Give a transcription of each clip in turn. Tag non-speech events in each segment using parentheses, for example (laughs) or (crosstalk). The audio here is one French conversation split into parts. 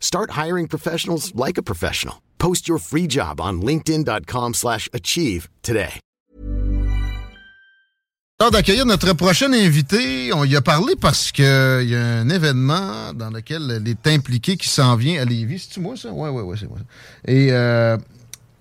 Start hiring professionals like a professional. Post your free job on linkedin.com/achieve today. Alors d'accueillir notre prochain invité, on y a parlé parce que il y a un événement dans lequel elle est impliquée qui s'en vient à Lévis. C'est-tu moi ça? Ouais, ouais, ouais, c'est moi. Et euh,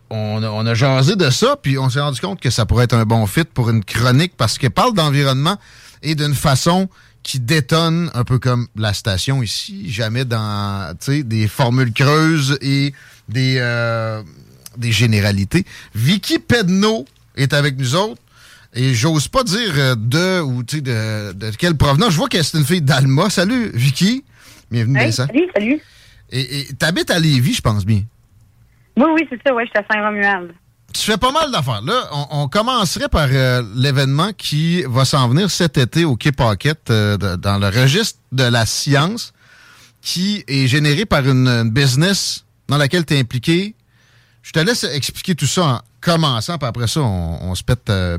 on, a, on a jasé de ça, puis on s'est rendu compte que ça pourrait être un bon fit pour une chronique parce qu'elle parle d'environnement et d'une façon qui détonne un peu comme la station ici, jamais dans tu sais, des formules creuses et des, euh, des généralités. Vicky Pedno est avec nous autres. Et j'ose pas dire euh, de ou tu sais, de, de quelle provenance. Je vois que c'est une fille d'Alma. Salut, Vicky. Bienvenue Hey, dans ça. salut, salut. Et t'habites à Lévis, je pense bien. Oui, oui, c'est ça, ouais, je suis à Saint-Romuald. Tu fais pas mal d'affaires. Là, on, commencerait par euh, l'événement qui va s'en venir cet été au Quai Pocket, euh, dans le registre de la science, qui est généré par une, business dans laquelle tu es impliqué. Je te laisse expliquer tout ça en commençant, puis après ça, on, se pète euh,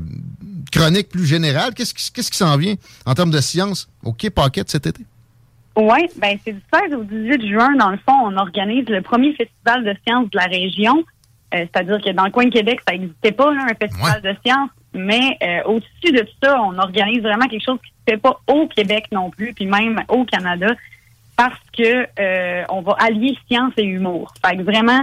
chronique plus générale. Qu'est-ce qui, qu'est-ce qui s'en vient en termes de science au Quai Pocket cet été? Oui, ben c'est du 16 au 18 juin, dans le fond, on organise le premier festival de sciences de la région. Euh, C'est-à-dire que dans le coin de Québec, ça n'existait pas, là, un festival de sciences. Mais euh, au-dessus de tout ça, on organise vraiment quelque chose qui ne se fait pas au Québec non plus, puis même au Canada, parce que euh, on va allier science et humour. Fait que vraiment,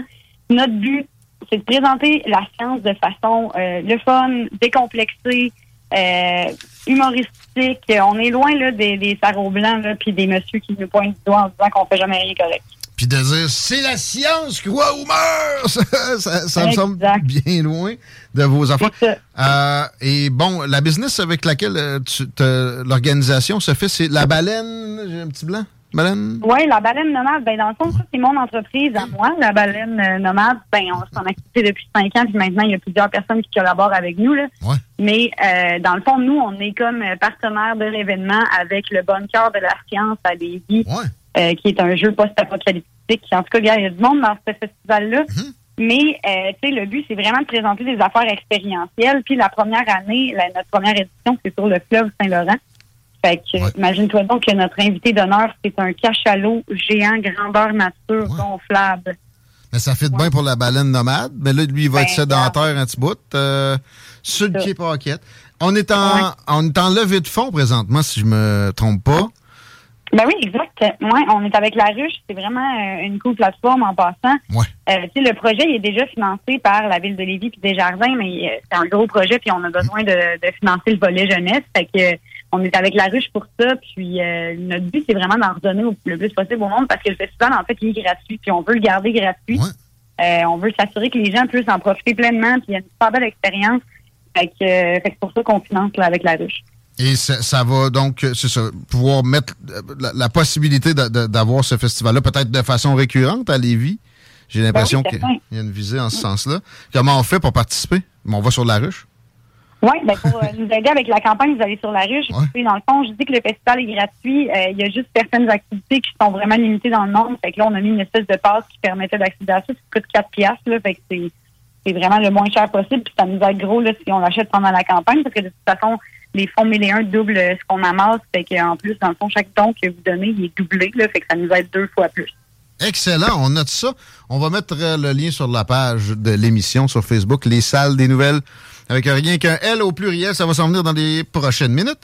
notre but, c'est de présenter la science de façon euh, le fun, décomplexée, euh, humoristique. On est loin là, des, des sarraux blancs là, puis des messieurs qui nous pointent du doigt en disant qu'on fait jamais rien correct. Puis de dire c'est la science, crois ou meurs! (laughs) ça ça- ça me semble bien loin de vos affaires. Euh, et bon, la business avec laquelle euh, l'organisation se fait, c'est la baleine. J'ai un petit blanc. Baleine? Oui, la baleine nomade, ben dans le fond, ça, c'est mon entreprise à moi. La baleine euh, nomade, ben on s'en activité depuis cinq ans, puis maintenant, il y a plusieurs personnes qui collaborent avec nous. Là. Ouais. Mais euh, dans le fond, nous, on est comme euh, partenaire de l'événement avec le Bunker de la science à Lévis, euh, qui est un jeu post-apocalyptique. En tout cas, il y a du monde dans ce festival-là. Mais euh, tu sais, le but, c'est vraiment de présenter des affaires expérientielles. Puis la première année, la- notre première édition, c'est sur le fleuve Saint-Laurent. Fait que, imagine-toi donc que notre invité d'honneur, c'est un cachalot géant, grandeur nature, gonflable. Mais ça fait de bien pour la baleine nomade. Mais là, lui, il va Ben, être sédentaire un petit bout. euh, sur le quai Pocket. On est, en, on est en levée de fonds présentement, si je me trompe pas. Ben oui, exact. Ouais, on est avec la ruche. C'est vraiment euh, une cool plateforme en passant. Ouais. Euh, le projet il est déjà financé par la ville de Lévis puis Desjardins, mais euh, c'est un gros projet puis on a besoin de, de financer le volet jeunesse. Fait que on est avec la ruche pour ça. Puis notre but c'est vraiment d'en redonner au, le plus possible au monde parce que le festival en fait il est gratuit puis on veut le garder gratuit. On veut s'assurer que les gens puissent en profiter pleinement puis il y a une super belle expérience. Fait que c'est pour ça qu'on finance là, avec la ruche. Et ça, ça va donc, euh, c'est ça, pouvoir mettre euh, la, la possibilité d'avoir ce festival-là peut-être de façon récurrente à Lévis. J'ai l'impression Ben oui, qu'il y a une visée en ce sens-là. Comment on fait pour participer? On va sur la ruche? Oui, ben pour euh, nous aider avec la campagne, vous allez sur la ruche. Puis, dans le fond, je dis que le festival est gratuit. Euh, Il y a juste certaines activités qui sont vraiment limitées dans le nombre. Fait que là, on a mis une espèce de passe qui permettait d'accéder à ça. Ça coûte 4 piastres. Là, fait que c'est, c'est vraiment le moins cher possible. Puis ça nous aide gros là, si on l'achète pendant la campagne. Parce que de toute façon, les fonds 1001 doublent ce qu'on amasse. Fait qu'en plus, dans le fond, chaque don que vous donnez, il est doublé. Là, fait que ça nous aide deux fois plus. Excellent, on note ça. On va mettre euh, le lien sur la page de l'émission sur Facebook, les salles des nouvelles, avec rien qu'un L au pluriel. Ça va s'en venir dans les prochaines minutes.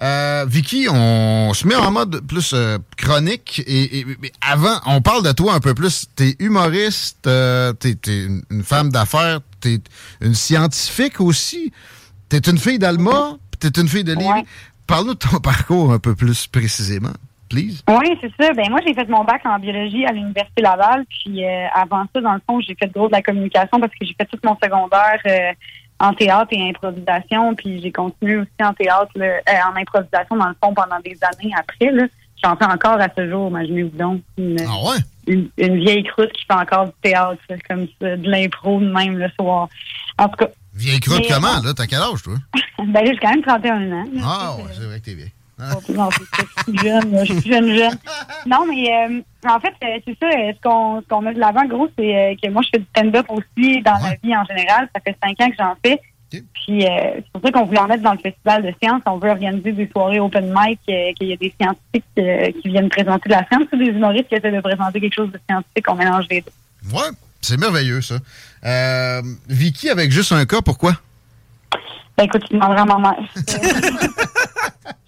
Euh, Vicky, on se met en mode plus euh, chronique. Et, avant, on parle de toi un peu plus. T'es humoriste, euh, t'es, t'es une- femme d'affaires es une scientifique aussi. Tu es une fille d'Alma, tu es une fille de Lévis? Parle-nous de ton (laughs) parcours un peu plus précisément. Please. Oui, c'est ça. Ben moi, j'ai fait mon bac en biologie à l'Université Laval. Puis euh, avant ça, dans le fond, j'ai fait gros de la communication parce que j'ai fait tout mon secondaire euh, en théâtre et improvisation. Puis j'ai continué aussi en théâtre, euh, en improvisation, dans le fond, pendant des années après. J'en fais encore à ce jour, imaginez-vous donc. Une, ah ouais? Une, vieille croûte qui fait encore du théâtre, comme ça, de l'impro même le soir. En tout cas. Vieille croûte comment, là? T'as quel âge, toi? (laughs) ben j'ai quand même 31 ans. ah ouais, c'est vrai que t'es vieille. (laughs) Non, je suis jeune, je suis jeune, jeune. (laughs) Non, mais euh, en fait, euh, c'est ça, ce qu'on ce met de l'avant, gros, c'est que moi, je fais du stand-up aussi dans la vie en général. Ça fait cinq ans que j'en fais. Puis euh, c'est pour ça qu'on voulait en mettre dans le festival de sciences. On veut organiser des soirées open mic, euh, qu'il y a des scientifiques euh, qui viennent présenter la science ou des humoristes qui essaient de présenter quelque chose de scientifique. On mélange les deux. Ouais, c'est merveilleux ça. Vicky avec juste un cas, pourquoi? Ben écoute, tu demanderas à ma mère. (laughs)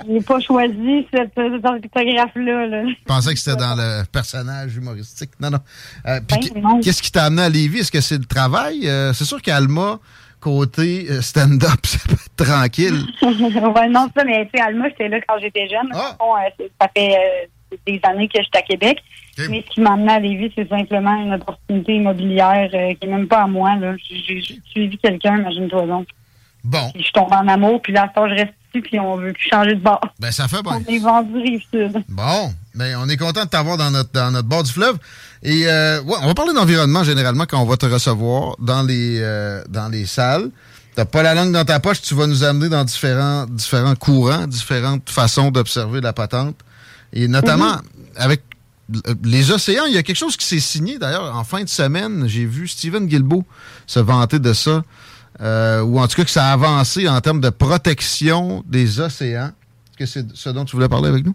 J'ai pas choisi cette, cette orthographe-là. Je pensais que c'était dans le personnage humoristique. Non, non. Ben, qu'est-ce qui t'a amené à Lévis? Est-ce que c'est le travail? c'est sûr qu'Alma côté euh, stand-up, (laughs) ça peut être tranquille. (laughs) ouais, non, ça, mais tu sais, Alma, j'étais là quand j'étais jeune. Ah. Euh, ça fait euh, des années que j'étais à Québec. Mais ce qui m'a amené à Lévis, c'est simplement une opportunité immobilière qui n'est même pas à moi. J'ai suivi quelqu'un, imagine-toi donc. Bon. je tombe en amour, puis là, je reste ici, puis on veut plus changer de bord. Ben, ça fait bon. On est vendu Rive-Sud. Bon. Ben, on est content de t'avoir dans notre, dans notre bord du fleuve. Et euh, ouais, on va parler d'environnement généralement quand on va te recevoir dans les, euh, dans les salles. T'as pas la langue dans ta poche, tu vas nous amener dans différents, différents courants, différentes façons d'observer la patente. Et notamment, mm-hmm. avec les océans, il y a quelque chose qui s'est signé d'ailleurs en fin de semaine. J'ai vu Steven Guilbeault se vanter de ça. Euh, ou en tout cas que ça a avancé en termes de protection des océans. Est-ce que c'est ce dont tu voulais parler avec nous?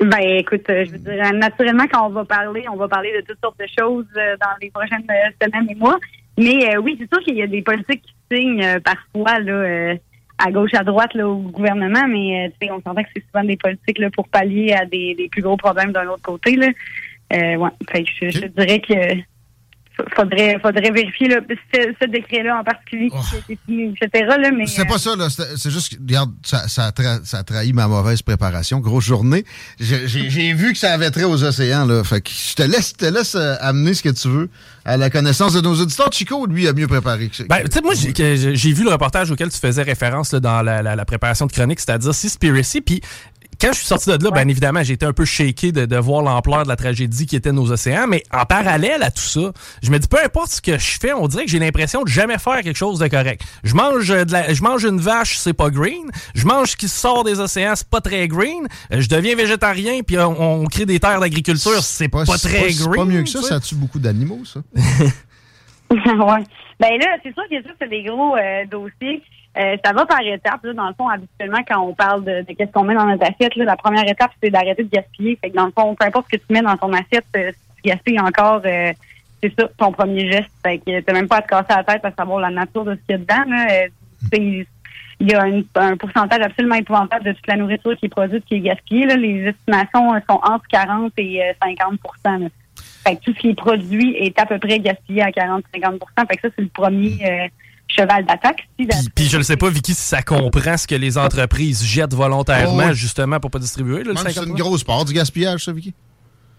Ben, écoute, euh, je veux dire, naturellement, quand on va parler, on va parler de toutes sortes de choses euh, dans les prochaines semaines et mois. Mais oui, c'est sûr qu'il y a des politiques qui signent parfois là, à gauche, à droite là, au gouvernement, mais tu sais, on s'entend que c'est souvent des politiques là, pour pallier à des, des plus gros problèmes d'un autre côté. Là. ouais, fait je, je dirais que faudrait, faudrait vérifier là, ce, décret-là en particulier, oh. etc. Là, mais, c'est pas euh, ça, là. C'est juste, regarde, ça, ça, a ça trahi ma mauvaise préparation. Grosse journée. J'ai vu que ça avait trait aux océans, là. Fait que je te laisse, te laisse euh, amener ce que tu veux à la connaissance de nos auditeurs. Chico, lui, a mieux préparé que Ben, tu sais, moi, j'ai vu le reportage auquel tu faisais référence là, dans la, la, préparation de chronique, c'est-à-dire Seaspiracy, puis quand je suis sorti de là, bien évidemment, j'ai été un peu shaké de, de voir l'ampleur de la tragédie qui était nos océans, mais en parallèle à tout ça, je me dis, peu importe ce que je fais, on dirait que j'ai l'impression de jamais faire quelque chose de correct. Je mange de la, je mange une vache, c'est pas green. Je mange ce qui sort des océans, c'est pas très green. Euh, je deviens végétarien, puis on, crée des terres d'agriculture, c'est pas, pas, très green. C'est pas mieux que ça, ça tue beaucoup d'animaux, ça. (laughs) (laughs) ouais. Ben là, c'est sûr que ça, c'est des gros euh, dossiers. Euh, ça va par étapes. Là, dans le fond, habituellement, quand on parle de, qu'est-ce qu'on met dans notre assiette, là, la première étape, c'est d'arrêter de gaspiller. Fait que dans le fond, peu importe ce que tu mets dans ton assiette, euh, si tu gaspilles encore, euh, c'est ça, ton premier geste. Fait que t'as même pas à te casser la tête à savoir la nature de ce qu'il y a dedans. Là. il y a un pourcentage absolument épouvantable de toute la nourriture qui est produite qui est gaspillée. Là. Les estimations sont entre 40 et 50 Fait que tout ce qui est produit est à peu près gaspillé à 40-50 Fait que ça, c'est le premier cheval d'attaque. puis, je ne sais pas, Vicky, si ça comprend ce que les entreprises jettent volontairement, justement, pour pas distribuer. C'est une grosse part du gaspillage, ça, Vicky?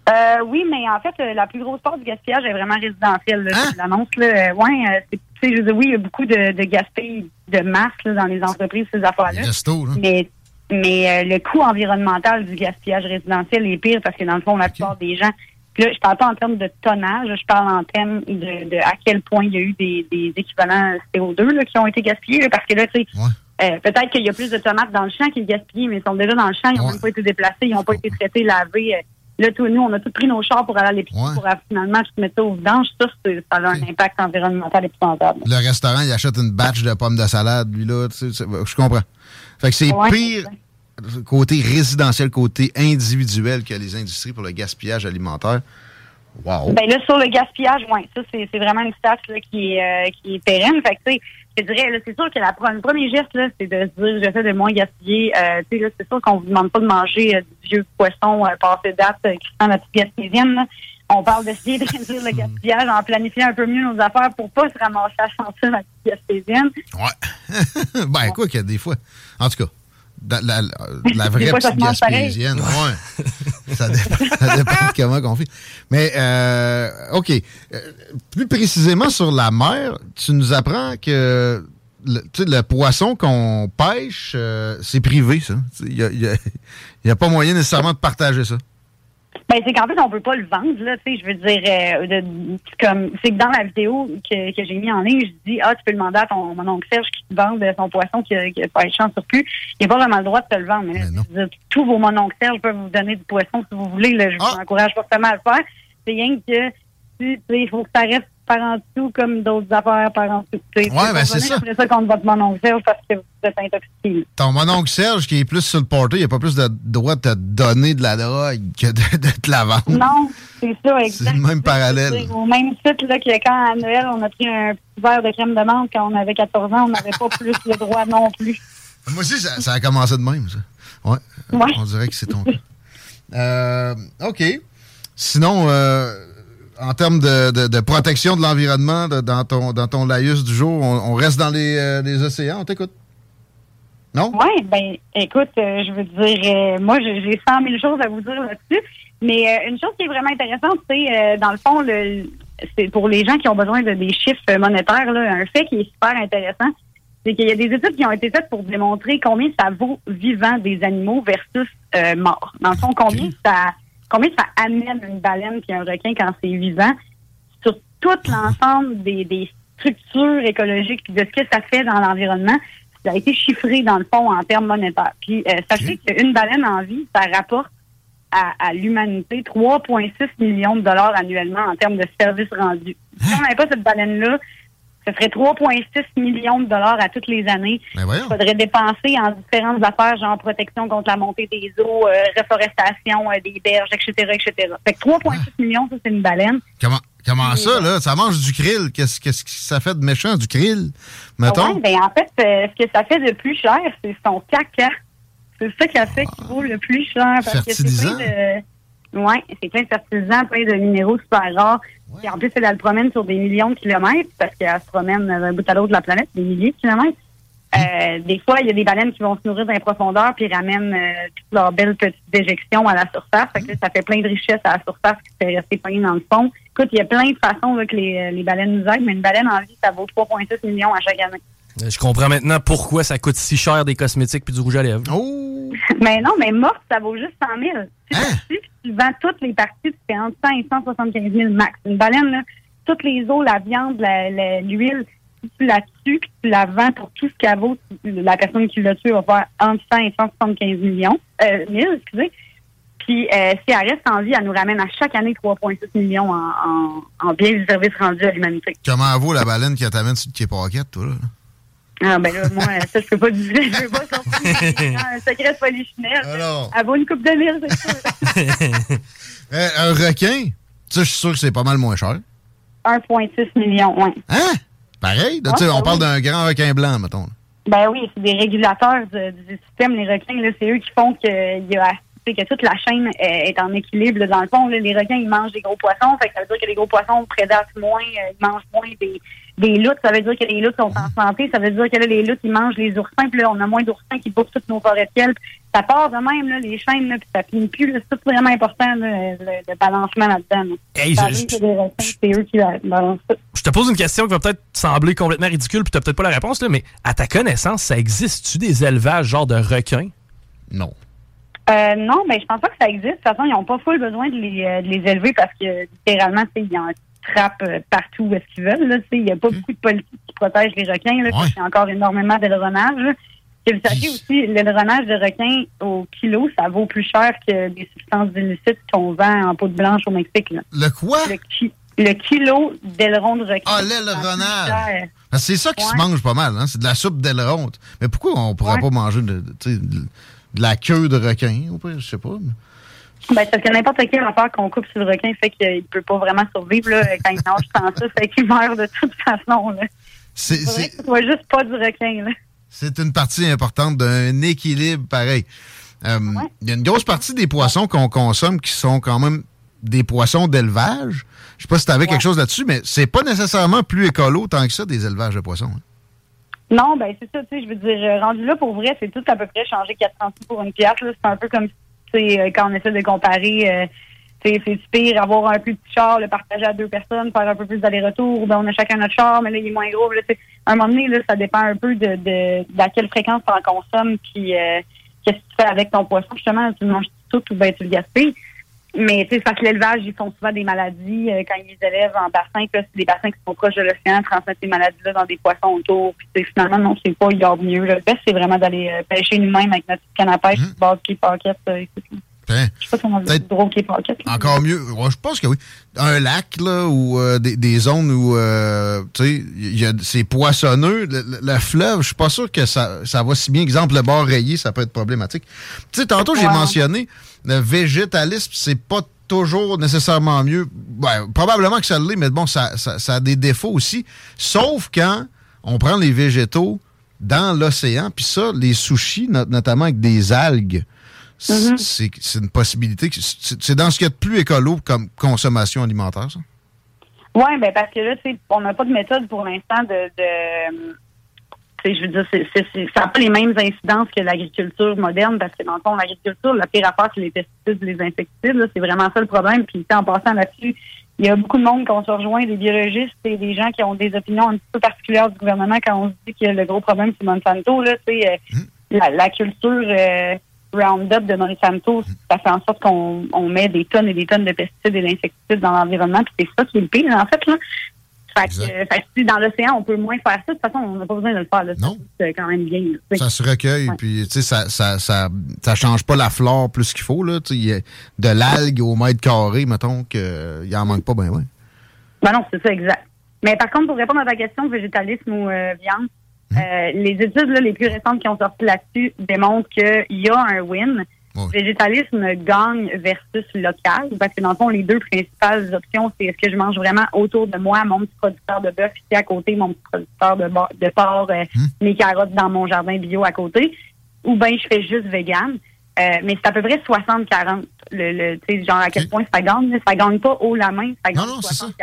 Euh, oui, mais en fait, euh, la plus grosse part du gaspillage est vraiment résidentielle. Hein? L'annonce, là, ouais, euh, je veux oui, il y a beaucoup de, de gaspillage de masse dans les entreprises, ces affaires-là. Mais, mais le coût environnemental du gaspillage résidentiel est pire parce que dans le fond, la plupart des gens Là, je parle pas en termes de tonnage, je parle en termes de, à quel point il y a eu des, équivalents CO2 qui ont été gaspillés. parce que là, tu sais, euh, peut-être qu'il y a plus de tomates dans le champ qui est gaspillé, mais ils sont déjà dans le champ, ils n'ont même pas été déplacés, ils n'ont pas été traités, lavés. Euh. Là, tout, nous, on a tout pris nos chars pour aller à l'épicerie pour finalement tout mettre ça au vidange. Ça, ça a un impact environnemental épouvantable. Le restaurant, il achète une batch de pommes de salade, lui, là. je comprends. Fait que c'est pire côté résidentiel, côté individuel que les industries pour le gaspillage alimentaire? Wow. Ben là, sur le gaspillage, oui, ça, c'est vraiment une stat qui, est, euh, qui est pérenne. Fait que, je te dirais, c'est sûr que la, le premier geste, là, c'est de se dire, j'essaie de moins gaspiller. Euh, tu sais, là, c'est sûr qu'on vous demande pas de manger euh, du vieux poisson passé date qui sent la petite gaspésienne. Là. On parle d'essayer de (laughs) réduire le gaspillage en planifiant un peu mieux nos affaires pour pas se ramasser à sentir la petite gaspésienne. Ouais. (laughs) ben, quoi qu'il y a des fois. En tout cas, la, la, la vraie fois, ça petite gaspésienne, ouais. ça, dépend, (laughs) ça dépend de comment on fait. Mais, euh, OK. Euh, plus précisément sur la mer, tu nous apprends que le, tu sais, le poisson qu'on pêche, euh, c'est privé, ça. Il n'y a, il y a- il y a pas moyen nécessairement de partager ça. Ben, c'est qu'en fait, on peut pas le vendre, là, tu sais, je veux dire, euh, de- comme, c'est que dans la vidéo que, que j'ai mis en ligne, je dis, ah, tu peux demander à ton, mon oncle Serge qui te vende son poisson qui a, qui a pêché en surplus. Il n'a pas vraiment le droit de te le vendre. Mais là, dire, tous vos mon oncle Serge peuvent vous donner du poisson si vous voulez, là. Je Ah. vous encourage fortement à le faire. C'est rien que, tu sais, il faut que ça reste par en dessous comme d'autres affaires par en dessous. Peux ben, c'est ça. après ça contre votre mon oncle Serge parce que vous êtes intoxiqué. Ton mononcle Serge, qui est plus sur le porté, il a pas plus de droit de te donner de la drogue que de, de te la vendre. Non, c'est ça, C'est exact. le même parallèle. C'est Au même site là, que quand à Noël, on a pris un petit verre de crème de menthe quand on avait 14 ans, on n'avait pas plus le droit non plus. (laughs) Moi aussi, ça, ça a commencé de même, ça. Ouais. Ouais. On dirait que c'est ton cas. Euh, OK. Sinon, euh, en termes de, de- de protection de l'environnement, dans, ton, dans ton laïus du jour, on, on reste dans les, euh, les océans, on t'écoute? Non? Oui, ben écoute, euh, je veux dire, euh, moi j'ai j'ai 100 000 choses à vous dire là-dessus, mais une chose qui est vraiment intéressante, c'est dans le fond, le, c'est pour les gens qui ont besoin de des chiffres monétaires, là, un fait qui est super intéressant, c'est qu'il y a des études qui ont été faites pour démontrer combien ça vaut vivant des animaux versus morts. Dans le fond, combien ça combien ça amène une baleine puis un requin quand c'est vivant sur tout l'ensemble des, des structures écologiques de ce que ça fait dans l'environnement? Ça a été chiffré dans le fond en termes monétaires. Puis euh, sachez qu'une baleine en vie, ça rapporte à, à l'humanité 3,6 millions de dollars annuellement en termes de services rendus. Si on n'avait pas cette baleine-là, ce serait 3,6 millions de dollars à toutes les années. Ben. Il faudrait dépenser en différentes affaires, genre protection contre la montée des eaux, euh, reforestation euh, des berges, etc., etc. Fait que 3,6 millions, ça, c'est une baleine. Comment, comment ça, là? Ça mange du krill. Qu'est-ce qu'est-ce que ça fait de méchant, du krill? Mettons? Ouais, ben, en fait, euh, ce que ça fait de plus cher, c'est son caca. C'est ça qui a fait qu'il vaut le plus cher. Parce que c'est Ouais, c'est plein de fertilisants, plein de minéraux super rares. Puis en plus, elle, le promène sur des millions de kilomètres parce qu'elle se promène d'un bout à l'autre de la planète, des milliers de kilomètres. Euh, des fois, il y a des baleines qui vont se nourrir dans les profondeurs puis ramènent euh, toutes leurs belles petites déjections à la surface. Fait que là, ça fait plein de richesses à la surface qui fait rester pogné dans le fond. Écoute, il y a plein de façons là, que les, les baleines nous aident, mais une baleine en vie, ça vaut 3,6 millions à chaque année. Je comprends maintenant pourquoi ça coûte si cher des cosmétiques puis du rouge à lèvres. Oh! (laughs) Mais non, mais morte, ça vaut juste 100 000. Si Hein? tu tu vends toutes les parties, tu fais entre 100 et 175 000 max. Une baleine, là, toutes les os, la viande, la- la- l'huile, si tu la tues, puis tu la vends pour tout ce qu'elle vaut, la personne qui l'a tué va faire entre 100 et 175 millions, euh, 1000, excusez. Puis euh, si elle reste en vie, elle nous ramène à chaque année 3,6 millions en, en, en biens et services rendus à l'humanité. Comment vaut la baleine qui t'amène sur le Paquette, toi, là? Ah ben là, moi, ça, je peux pas dire, (laughs) je peux pas sortir (laughs) un secret polichinelle. Alors, Elle vaut une coupe de mille, c'est sûr. (laughs) euh, un requin, ça, je suis sûr que c'est pas mal moins cher. 1,6 million, oui. Hein? Pareil? Ouais, on ben parle d'un grand requin blanc, mettons. Ben oui, c'est des régulateurs de- du système. Les requins, là, c'est eux qui font que, il y a, tu sais, que toute la chaîne euh, est en équilibre. là. Dans le fond, là, les requins, ils mangent des gros poissons. Fait que ça veut dire que les gros poissons prédatent moins, euh, ils mangent moins des, des loutres. Ça veut dire que les loutres sont en santé. Ça veut dire que là, les loutres, ils mangent les oursins. Puis là, on a moins d'oursins qui bouffent toutes nos forêts de. Ça part de même, là, les chaînes, là, puis ça finit plus. C'est tout vraiment important, là, le, le balancement là-dedans. Hey, je- arrive que des requins, c'est eux qui la- balancent tout. Je te pose une question qui va peut-être sembler complètement ridicule, puis t'as peut-être pas la réponse, là, mais à ta connaissance, ça existe-tu des élevages genre de requins? Non. Euh, non, mais je pense pas que ça existe. De toute façon, ils n'ont pas full besoin de les, euh, de les élever parce que littéralement, ils en trappent euh, partout où est-ce qu'ils veulent. Il n'y a pas beaucoup de politiques qui protègent les requins. Là, Ouais. Il y a encore énormément d'aileronnage. Que vous sachiez aussi, l'aileronnage de requin au kilo, ça vaut plus cher que des substances illicites qu'on vend en peau de blanche au Mexique. Là. Le quoi? Le, ki- le kilo d'aileron de requin. Ah, l'aileronnage. C'est ça qui se mange pas mal, hein? C'est de la soupe d'aileron. Mais pourquoi on pourrait Ouais. pas manger de, de- de- la queue de requin? Ou pas, je sais pas. mais- Ben, parce que n'importe quelle affaire qu'on coupe sur le requin fait qu'il peut pas vraiment survivre là, quand il nage sans ça, fait qu'il meurt de toute façon. Là. C'est juste pas du requin. C'est une partie importante d'un équilibre pareil. Euh, il y a une grosse partie des poissons qu'on consomme qui sont quand même des poissons d'élevage. Je sais pas si tu avais quelque chose là-dessus, mais c'est pas nécessairement plus écolo tant que ça des élevages de poissons. Hein. Non, ben c'est ça, tu sais, je veux dire, rendu là, pour vrai, c'est tout à peu près changer 400 sous pour une pièce. C'est un peu comme, sais, quand on essaie de comparer, euh, c'est pire avoir un plus petit char, le partager à deux personnes, faire un peu plus d'aller-retour, ben on a chacun notre char, mais là, il est moins gros. Là, à un moment donné, là, ça dépend un peu de, de, à quelle fréquence tu en consommes, puis euh, qu'est-ce que tu fais avec ton poisson. Justement, tu manges tout ou ben tu le gaspilles. Mais tu sais, parce que l'élevage, ils font souvent des maladies euh, quand ils les élèvent en bassin. Puis c'est des bassins qui sont proches de l'océan, transmettent ces maladies-là dans des poissons autour. Puis finalement, non, c'est pas, il y a mieux. Le best, c'est vraiment d'aller euh, pêcher nous-mêmes avec notre canne à pêche, mmh. base qui paquette. Euh, ben, je sais pas gros qui pocket. Encore mieux. je pense que oui. Un lac, là, ou des, des, zones où, tu sais, a c'est poissonneux. Le, fleuve, je suis pas sûr que ça, ça va si bien. Exemple, le bord rayé, ça peut être problématique. Tu sais, tantôt, j'ai mentionné le végétalisme, c'est pas toujours nécessairement mieux. Ben, probablement que ça l'est, mais bon, ça, ça, a des défauts aussi. Sauf quand on prend les végétaux dans l'océan, puis ça, les sushis, notamment avec des algues, mm-hmm. c'est une possibilité. C'est dans ce qu'il y a de plus écolo comme consommation alimentaire, ça? Oui, ben parce que là, tu sais, on n'a pas de méthode pour l'instant de je veux dire, ça n'a pas les mêmes incidences que l'agriculture moderne, parce que dans le fond, l'agriculture, la pire affaire, c'est les pesticides, les insecticides. C'est vraiment ça le problème. Puis en passant là-dessus, il y a beaucoup de monde qui ont se rejoint, des biologistes et des gens qui ont des opinions un petit peu particulières du gouvernement quand on se dit que le gros problème, c'est Monsanto. Là, euh, mmh. la, culture euh, Roundup de Monsanto, ça fait en sorte qu'on met des tonnes et des tonnes de pesticides et d'insecticides dans l'environnement. Puis c'est ça qui est le pire, en fait. Là. Fait que, si dans l'océan, on peut moins faire ça, de toute façon, on n'a pas besoin de le faire. Là. Non. C'est quand même bien. ça se recueille, puis tu sais, ça, ça, ça, ça, change pas la flore plus qu'il faut. Là. De l'algue au mètre carré, mettons, qu'il en manque pas, ben ouais. Ben non, c'est ça, exact. Mais par contre, pour répondre à ta question, végétalisme ou euh, viande, euh, les études là, les plus récentes qui ont sorti là-dessus démontrent qu'il y a un win Végétalisme gagne versus local, parce que dans le fond, les deux principales options, c'est est-ce que je mange vraiment autour de moi mon petit producteur de bœuf ici à côté, mon petit producteur de, de porc, euh, hmm. mes carottes dans mon jardin bio à côté, ou bien je fais juste vegan. Euh, mais c'est à peu près 60-40. Le, le tu sais, genre à quel point ça gagne. Ça gagne pas haut la main, ça gagne 60-40.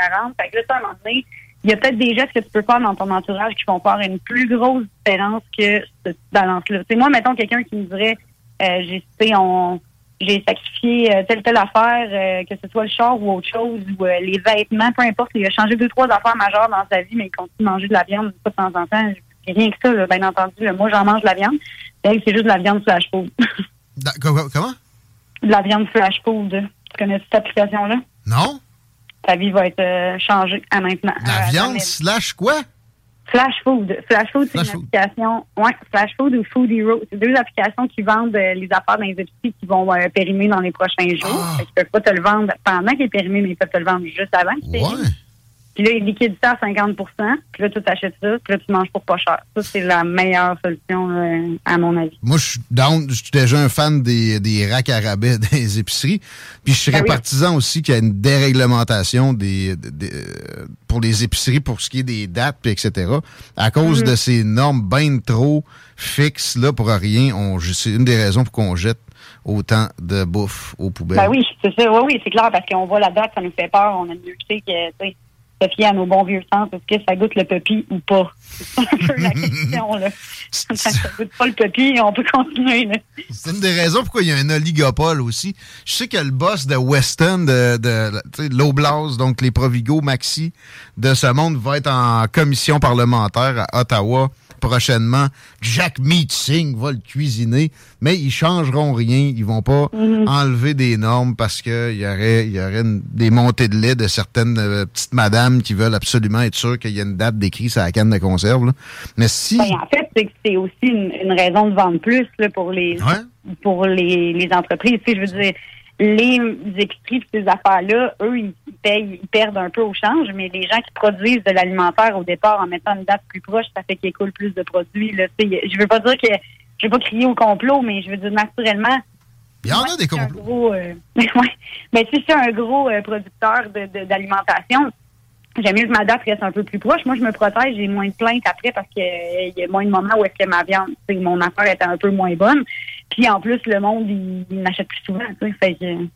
Fait que là, ça, à un moment donné, il y a peut-être des gestes que tu peux faire dans ton entourage qui vont faire une plus grosse différence que cette balance-là. C'est moi, mettons quelqu'un qui me dirait euh, j'ai on j'ai sacrifié euh, telle telle affaire, euh, que ce soit le char ou autre chose, ou les vêtements, peu importe. Il a changé deux, trois affaires majeures dans sa vie, mais il continue de manger de la viande de temps en temps. Rien que ça, bien entendu. moi, j'en mange de la viande. C'est juste de la viande flash food. Comment? De la viande flash food. Tu connais cette application-là? Non. Ta vie va être changée à maintenant. La viande slash quoi? Flash Food. Flash Food, c'est une application. Ouais, Flash Food ou Food Hero. C'est deux applications qui vendent euh, les affaires dans les épiceries qui vont euh, périmer dans les prochains jours. Ah. Ils ne peuvent pas te le vendre pendant qu'il est périmé, mais ils peuvent te le vendre juste avant qu'il ouais. Puis là, ils liquident ça à 50% Puis là, tu achètes ça. Puis là, tu manges pour pas cher. Ça, c'est la meilleure solution, euh, à mon avis. Moi, je suis down. Je suis déjà un fan des, des racks à rabais (laughs) des épiceries. Puis je serais ben partisan aussi qu'il y a une déréglementation des, pour les épiceries pour ce qui est des dates, puis etc. À cause mm-hmm. de ces normes bien trop fixes, là, pour rien, c'est une des raisons pour qu'on jette autant de bouffe aux poubelles. Ben oui, c'est ça. Oui, oui, c'est clair, parce qu'on voit la date, ça nous fait peur. On a mieux que, tu se fier à nos bons vieux sens. Est-ce que ça goûte le puppy ou pas? C'est un peu la question, là. (laughs) ça goûte pas le puppy, on peut continuer, C'est une des raisons pourquoi il y a un oligopole aussi. Je sais que le boss de Weston, de, de, l'Oblast, donc les Provigo Maxi de ce monde, va être en commission parlementaire à Ottawa prochainement. Jack Meeting va le cuisiner, mais ils changeront rien. Ils vont pas mhm. enlever des normes parce qu'il y aurait, y aurait des montées de lait de certaines euh, petites madames qui veulent absolument être sûres qu'il y a une date d'écrit sur la canne de conserve. Mais si... Ben, en fait, c'est aussi une, raison de vendre plus pour les pour les, les entreprises. Tu sais, je veux dire les épiceries et ces affaires-là, eux, ils payent, ils perdent un peu au change, mais les gens qui produisent de l'alimentaire au départ en mettant une date plus proche, ça fait qu'ils écoulent plus de produits. Là. Je veux pas dire que je veux pas crier au complot, mais je veux dire naturellement. Il y en a des complots. Euh, (laughs) mais si c'est un gros euh, producteur d'alimentation, j'aime mieux que ma date reste un peu plus proche. Moi, je me protège, j'ai moins de plaintes après parce qu'il y a moins de moments où est-ce que ma viande, mon affaire était un peu moins bonne. Puis en plus, le monde, il, m'achète plus souvent. Fait que,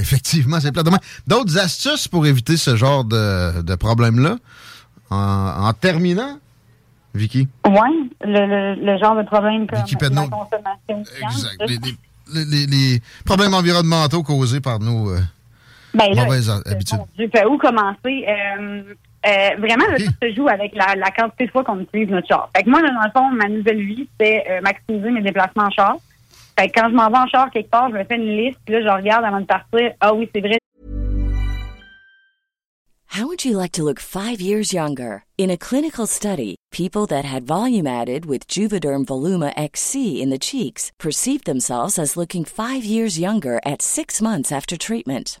effectivement, c'est plat. D'autres astuces pour éviter ce genre de, de problème-là? En, terminant, Vicky? Oui, le, le, genre de problème comme Vicky la consommation. Exact. Les, les, problèmes environnementaux causés par nos euh, ben mauvaises habitudes. Je vais où commencer? Euh, euh, vraiment, tout se joue avec la, la quantité de fois qu'on utilise notre char. Fait que moi, dans le fond, ma nouvelle vie, c'est maximiser mes déplacements en char. Fait que quand je m'en vais en char quelque part, je me fais une liste, puis là, je regarde avant de partir. Ah oui, c'est vrai. How would you like to look five years younger? In a clinical study, people that had volume added with Juvederm Voluma XC in the cheeks perceived themselves as looking five years younger at six months after treatment.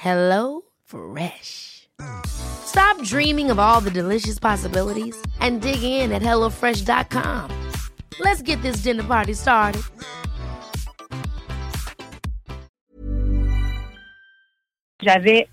Hello Fresh. Stop dreaming of all the delicious possibilities and dig in at HelloFresh.com. Let's get this dinner party started. J'avais,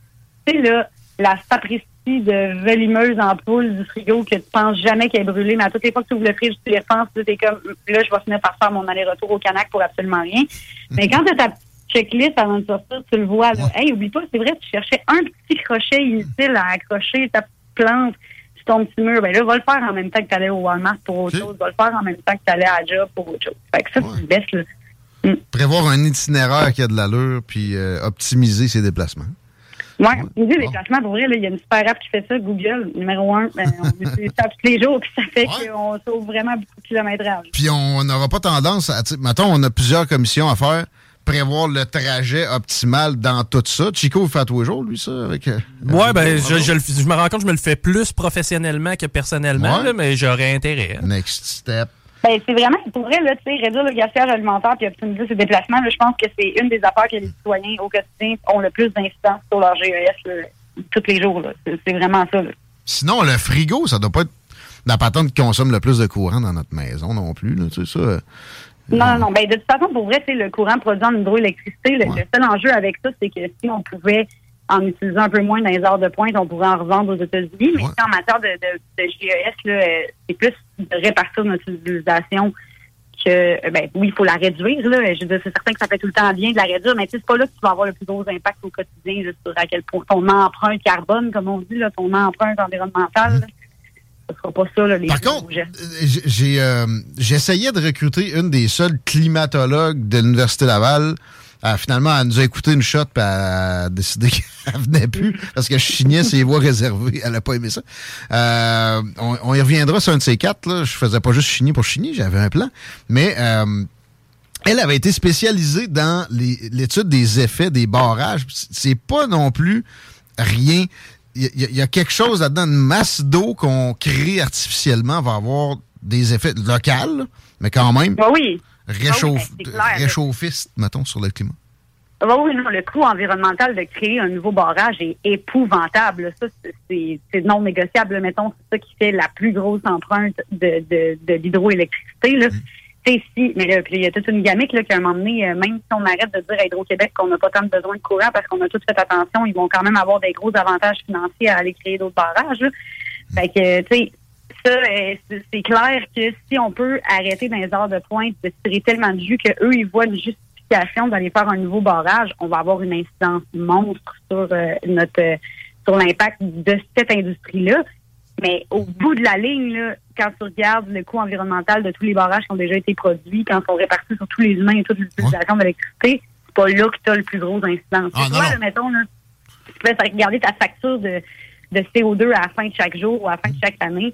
tu sais, là, la sapristi de velimeuse en poule du frigo que tu penses jamais qu'elle est brûlée, mais à toutes les fois que tu ouvres le frigo, tu les repenses, tu es comme, là, je vais finir par faire mon aller-retour au Canac pour absolument rien. Mais quand tu as ta checklist avant de sortir, tu le vois. Là. Hey, oublie pas, c'est vrai, tu cherchais un petit crochet inutile à accrocher ta plante sur ton petit mur. Ben là, va le faire en même temps que tu allais au Walmart pour autre chose. Va le faire en même temps que tu allais à job pour autre chose. Fait que ça, ouais. tu baisses. Là. Mm. Prévoir un itinéraire qui a de l'allure, puis euh, optimiser ses déplacements. Oui, ouais. les déplacements, pour vrai, il y a une super app qui fait ça, Google, numéro un. Ben, on (laughs) utilise ça tous les jours, puis ça fait qu'on sauve vraiment beaucoup de kilométrage. Puis on n'aura pas tendance à. Mettons, on a plusieurs commissions à faire prévoir le trajet optimal dans tout ça. Chico vous fait à tous les jours, lui, ça? Avec, euh, ouais, ben, je, je, me rends compte que je me le fais plus professionnellement que personnellement, là, mais j'aurais intérêt. Hein. Next step. Ben, c'est vraiment, pour vrai, là, réduire le gaspillage alimentaire et optimiser ses déplacements, je pense que c'est une des affaires que les citoyens au quotidien ont le plus d'incidence sur leur GES tous les jours. C'est vraiment ça. Sinon, le frigo, ça doit pas être la patente qui consomme le plus de courant dans notre maison non plus. Là, ça. Non, non, non. Ben, de toute façon, pour vrai, c'est le courant produit en hydroélectricité. Le, seul enjeu avec ça, c'est que si on pouvait en utiliser un peu moins dans les heures de pointe, on pourrait en revendre aux États-Unis. Mais en matière de, de, GES, euh, c'est plus de répartir notre utilisation que, euh, ben, oui, il faut la réduire. Là. Je c'est certain que ça fait tout le temps bien de la réduire, mais c'est pas là que tu vas avoir le plus gros impact au quotidien sur à quel point ton empreinte carbone, comme on dit, là, ton empreinte environnementale. Pas ça, les Par contre, j'ai euh, essayé de recruter une des seules climatologues de l'Université Laval. finalement, elle nous a écouté une shot puis elle a décidé (laughs) qu'elle venait plus parce que je chignais ses voix réservées. Elle a pas aimé ça. Euh, on, y reviendra sur un de ces quatre. Là. Je faisais pas juste chigner pour chigner, j'avais un plan. Mais euh, elle avait été spécialisée dans l'étude des effets des barrages. C'est pas non plus rien il y, a quelque chose là-dedans, une masse d'eau qu'on crée artificiellement va avoir des effets locaux, mais quand même bah oui. Réchauffe, bah réchauffiste, mettons, sur le climat. Bah oui, non, le coût environnemental de créer un nouveau barrage est épouvantable. Ça, c'est non négociable. Mettons, c'est ça qui fait la plus grosse empreinte de, de, de l'hydroélectricité. Là. Mm si, mais là, il y a toute une gamique qui à un moment donné, euh, même si on arrête de dire à Hydro-Québec qu'on n'a pas tant besoin de courant parce qu'on a tout fait attention, ils vont quand même avoir des gros avantages financiers à aller créer d'autres barrages. Fait que, tu sais, ça, euh, c'est clair que si on peut arrêter dans les heures de pointe de tirer tellement de jus qu'eux, ils voient une justification d'aller faire un nouveau barrage, on va avoir une incidence monstre sur euh, notre sur l'impact de cette industrie-là. Mais au bout de la ligne, là, quand tu regardes le coût environnemental de tous les barrages qui ont déjà été produits, quand ils sont répartis sur tous les humains et toute l'utilisation d'électricité, c'est pas là que tu as le plus gros incidence. Ah, Tu non, vois, non. là, mettons, là, tu peux regarder ta facture de, de CO2 à la fin de chaque jour ou à la fin de chaque année.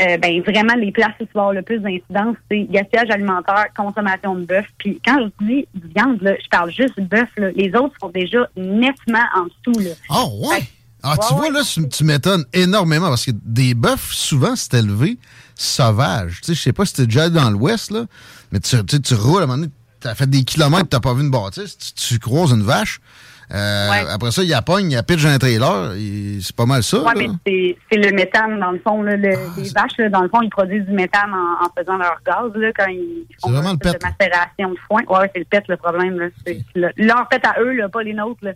Euh, ben vraiment, les places où tu vas avoir le plus d'incidence, c'est gaspillage alimentaire, consommation de bœuf. Puis quand je dis viande, là, je parle juste de bœuf. là. Les autres sont déjà nettement en dessous. Là. Ah, ouais. Ah, tu Ouais, vois, là, tu, m'étonnes énormément parce que des bœufs, souvent, c'est élevé sauvage. Tu sais, je sais pas si t'es déjà allé dans l'Ouest, là, mais tu, tu, tu roules à un moment donné, t'as fait des kilomètres, t'as pas vu une bâtisse, tu, tu croises une vache. Euh, Ouais. Après ça, il y a pogne, il y a pitch un trailer. C'est pas mal ça. Là. mais c'est le méthane, dans le fond. Là, le- Ah, les vaches, là, dans le fond, ils produisent du méthane en, en faisant leur gaz là, quand ils font vraiment le pet, de macération de foin. Ouais, c'est le pet le problème. Là. C'est le- leur pet à eux, là, pas les nôtres. Là.